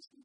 Christian